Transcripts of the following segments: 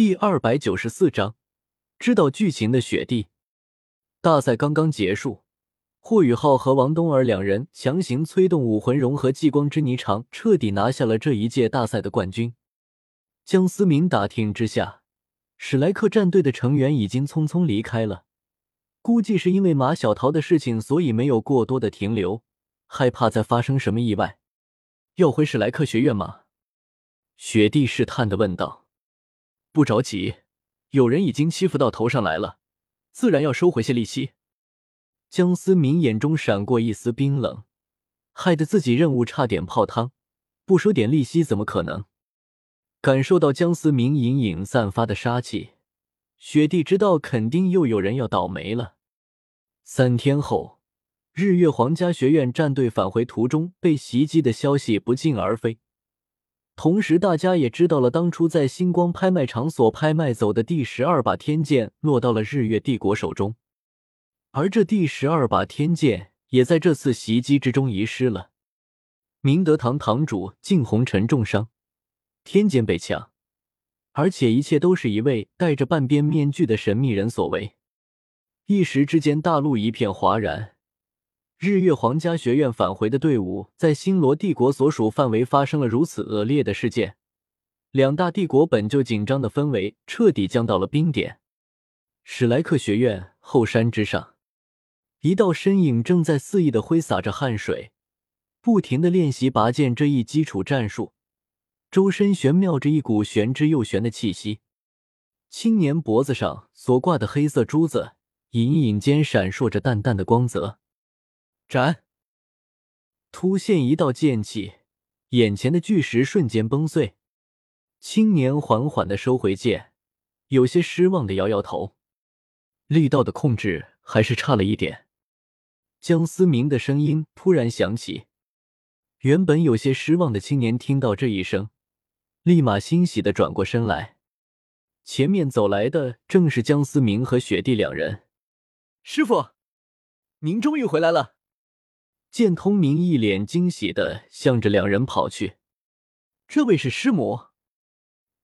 第二百九十四章，知道剧情的雪地。大赛刚刚结束，霍雨浩和王东儿两人强行催动武魂融合激光之霓裳，彻底拿下了这一届大赛的冠军。江思明打听之下，史莱克战队的成员已经匆匆离开了，估计是因为马小桃的事情，所以没有过多的停留，害怕再发生什么意外。要回史莱克学院吗？雪地试探的问道。不着急，有人已经欺负到头上来了，自然要收回些利息。江思明眼中闪过一丝冰冷，害得自己任务差点泡汤，不收点利息怎么可能？感受到江思明隐隐散发的杀气，雪帝知道肯定又有人要倒霉了。三天后，日月皇家学院战队返回途中被袭击的消息不胫而飞。同时，大家也知道了，当初在星光拍卖场所拍卖走的第十二把天剑落到了日月帝国手中，而这第十二把天剑也在这次袭击之中遗失了。明德堂堂主靳红尘重伤，天剑被抢，而且一切都是一位戴着半边面具的神秘人所为。一时之间，大陆一片哗然。日月皇家学院返回的队伍在星罗帝国所属范围发生了如此恶劣的事件，两大帝国本就紧张的氛围彻底降到了冰点。史莱克学院后山之上，一道身影正在肆意的挥洒着汗水，不停的练习拔剑这一基础战术，周身玄妙着一股玄之又玄的气息。青年脖子上所挂的黑色珠子，隐隐间闪烁着淡淡的光泽。斩！突现一道剑气，眼前的巨石瞬间崩碎。青年缓缓的收回剑，有些失望的摇摇头，力道的控制还是差了一点。江思明的声音突然响起，原本有些失望的青年听到这一声，立马欣喜的转过身来。前面走来的正是江思明和雪帝两人。师傅，您终于回来了。见通明一脸惊喜的向着两人跑去，这位是师母。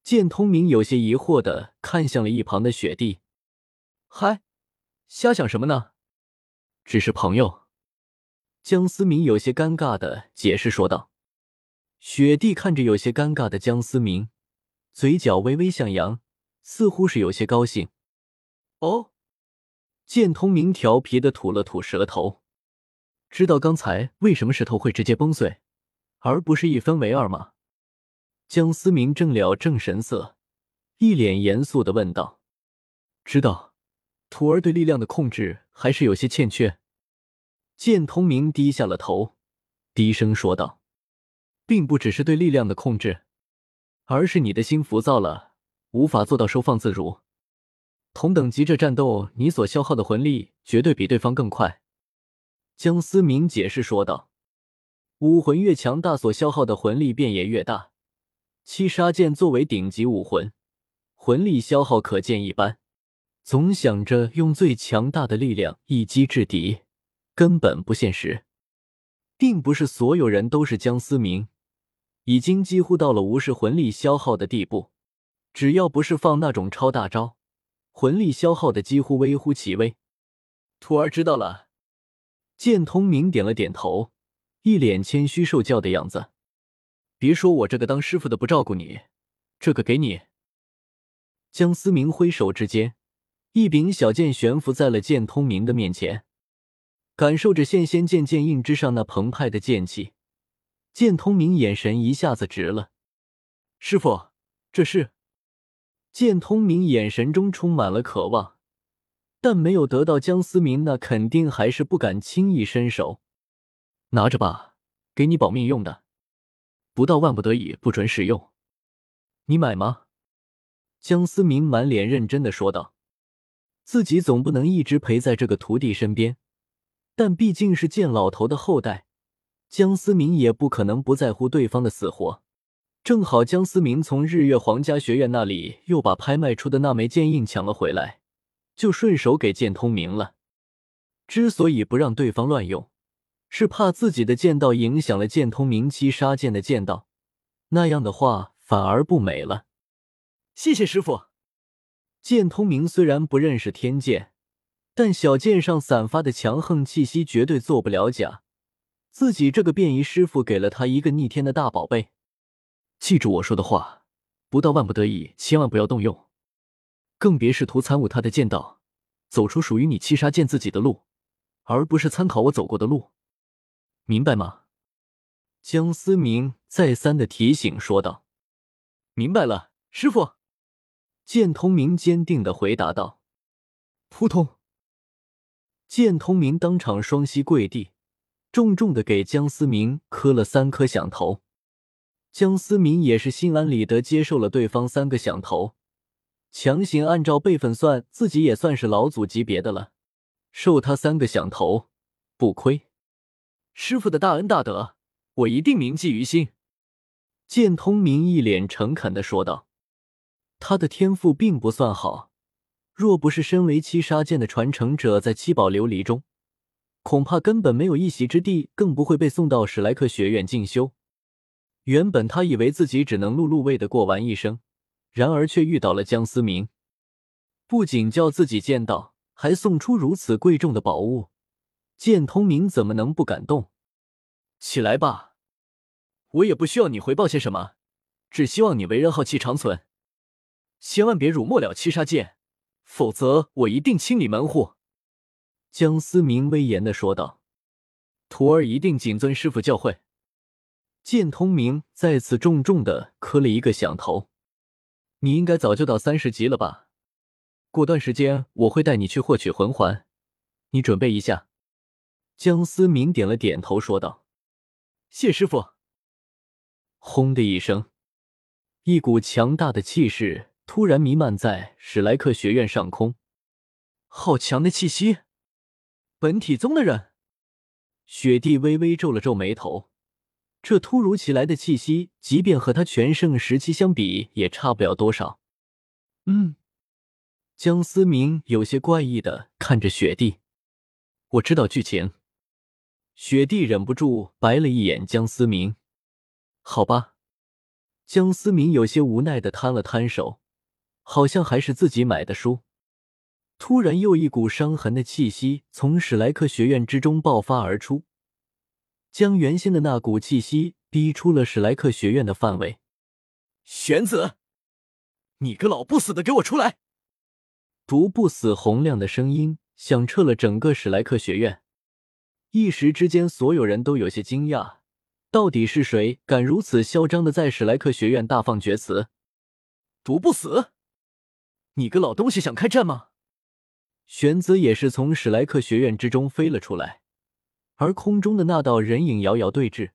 见通明有些疑惑的看向了一旁的雪帝，嗨，瞎想什么呢？只是朋友。江思明有些尴尬的解释说道。雪帝看着有些尴尬的江思明，嘴角微微向扬，似乎是有些高兴。哦，见通明调皮的吐了吐舌头。知道刚才为什么石头会直接崩碎，而不是一分为二吗？江思明正了正神色，一脸严肃的问道：“知道，徒儿对力量的控制还是有些欠缺。”剑通明低下了头，低声说道：“并不只是对力量的控制，而是你的心浮躁了，无法做到收放自如。同等级这战斗，你所消耗的魂力绝对比对方更快。”江思明解释说道：“武魂越强大，所消耗的魂力便也越大。七杀剑作为顶级武魂，魂力消耗可见一斑。总想着用最强大的力量一击制敌，根本不现实。并不是所有人都是江思明，已经几乎到了无视魂力消耗的地步。只要不是放那种超大招，魂力消耗的几乎微乎其微。徒儿知道了。”剑通明点了点头，一脸谦虚受教的样子。别说我这个当师傅的不照顾你，这个给你。江思明挥手之间，一柄小剑悬浮在了剑通明的面前。感受着现仙剑剑印之上那澎湃的剑气，剑通明眼神一下子直了。师傅，这是？剑通明眼神中充满了渴望。但没有得到江思明，那肯定还是不敢轻易伸手。拿着吧，给你保命用的，不到万不得已不准使用。你买吗？江思明满脸认真的说道。自己总不能一直陪在这个徒弟身边，但毕竟是剑老头的后代，江思明也不可能不在乎对方的死活。正好江思明从日月皇家学院那里又把拍卖出的那枚剑印抢了回来。就顺手给剑通明了。之所以不让对方乱用，是怕自己的剑道影响了剑通明七杀剑的剑道，那样的话反而不美了。谢谢师傅。剑通明虽然不认识天剑，但小剑上散发的强横气息绝对做不了假。自己这个便衣师傅给了他一个逆天的大宝贝，记住我说的话，不到万不得已，千万不要动用，更别试图参悟他的剑道，走出属于你七杀剑自己的路，而不是参考我走过的路，明白吗？江思明再三的提醒说道：“明白了，师傅。”剑通明坚定的回答道：“扑通！”剑通明当场双膝跪地，重重的给江思明磕了三颗响头。江思明也是心安理得接受了对方三个响头，强行按照辈分算，自己也算是老祖级别的了，受他三个响头不亏。师傅的大恩大德，我一定铭记于心。”剑通明一脸诚恳的说道。他的天赋并不算好，若不是身为七杀剑的传承者，在七宝琉璃中，恐怕根本没有一席之地，更不会被送到史莱克学院进修。原本他以为自己只能碌碌为的过完一生，然而却遇到了江思明，不仅叫自己见到，还送出如此贵重的宝物，剑通明怎么能不感动？起来吧，我也不需要你回报些什么，只希望你为人浩气长存。千万别辱没了七杀剑，否则我一定清理门户。”江思明威严的说道，“徒儿一定谨遵师傅教诲。”剑通明再次重重的磕了一个响头。“你应该早就到三十级了吧？过段时间我会带你去获取魂环，你准备一下。”江思明点了点头，说道：“谢师傅。”轰的一声，一股强大的气势。突然弥漫在史莱克学院上空，好强的气息！本体宗的人，雪帝微微皱了皱眉头。这突如其来的气息，即便和他全盛时期相比，也差不了多少。嗯，江思明有些怪异的看着雪帝。我知道剧情。雪帝忍不住白了一眼江思明。好吧，江思明有些无奈的摊了摊手。好像还是自己买的书。突然，又一股伤痕的气息从史莱克学院之中爆发而出，将原先的那股气息逼出了史莱克学院的范围。玄子，你个老不死的，给我出来！毒不死洪亮的声音响彻了整个史莱克学院。一时之间，所有人都有些惊讶：到底是谁敢如此嚣张的在史莱克学院大放厥词？毒不死！你个老东西想开战吗？玄子也是从史莱克学院之中飞了出来，而空中的那道人影遥遥对峙，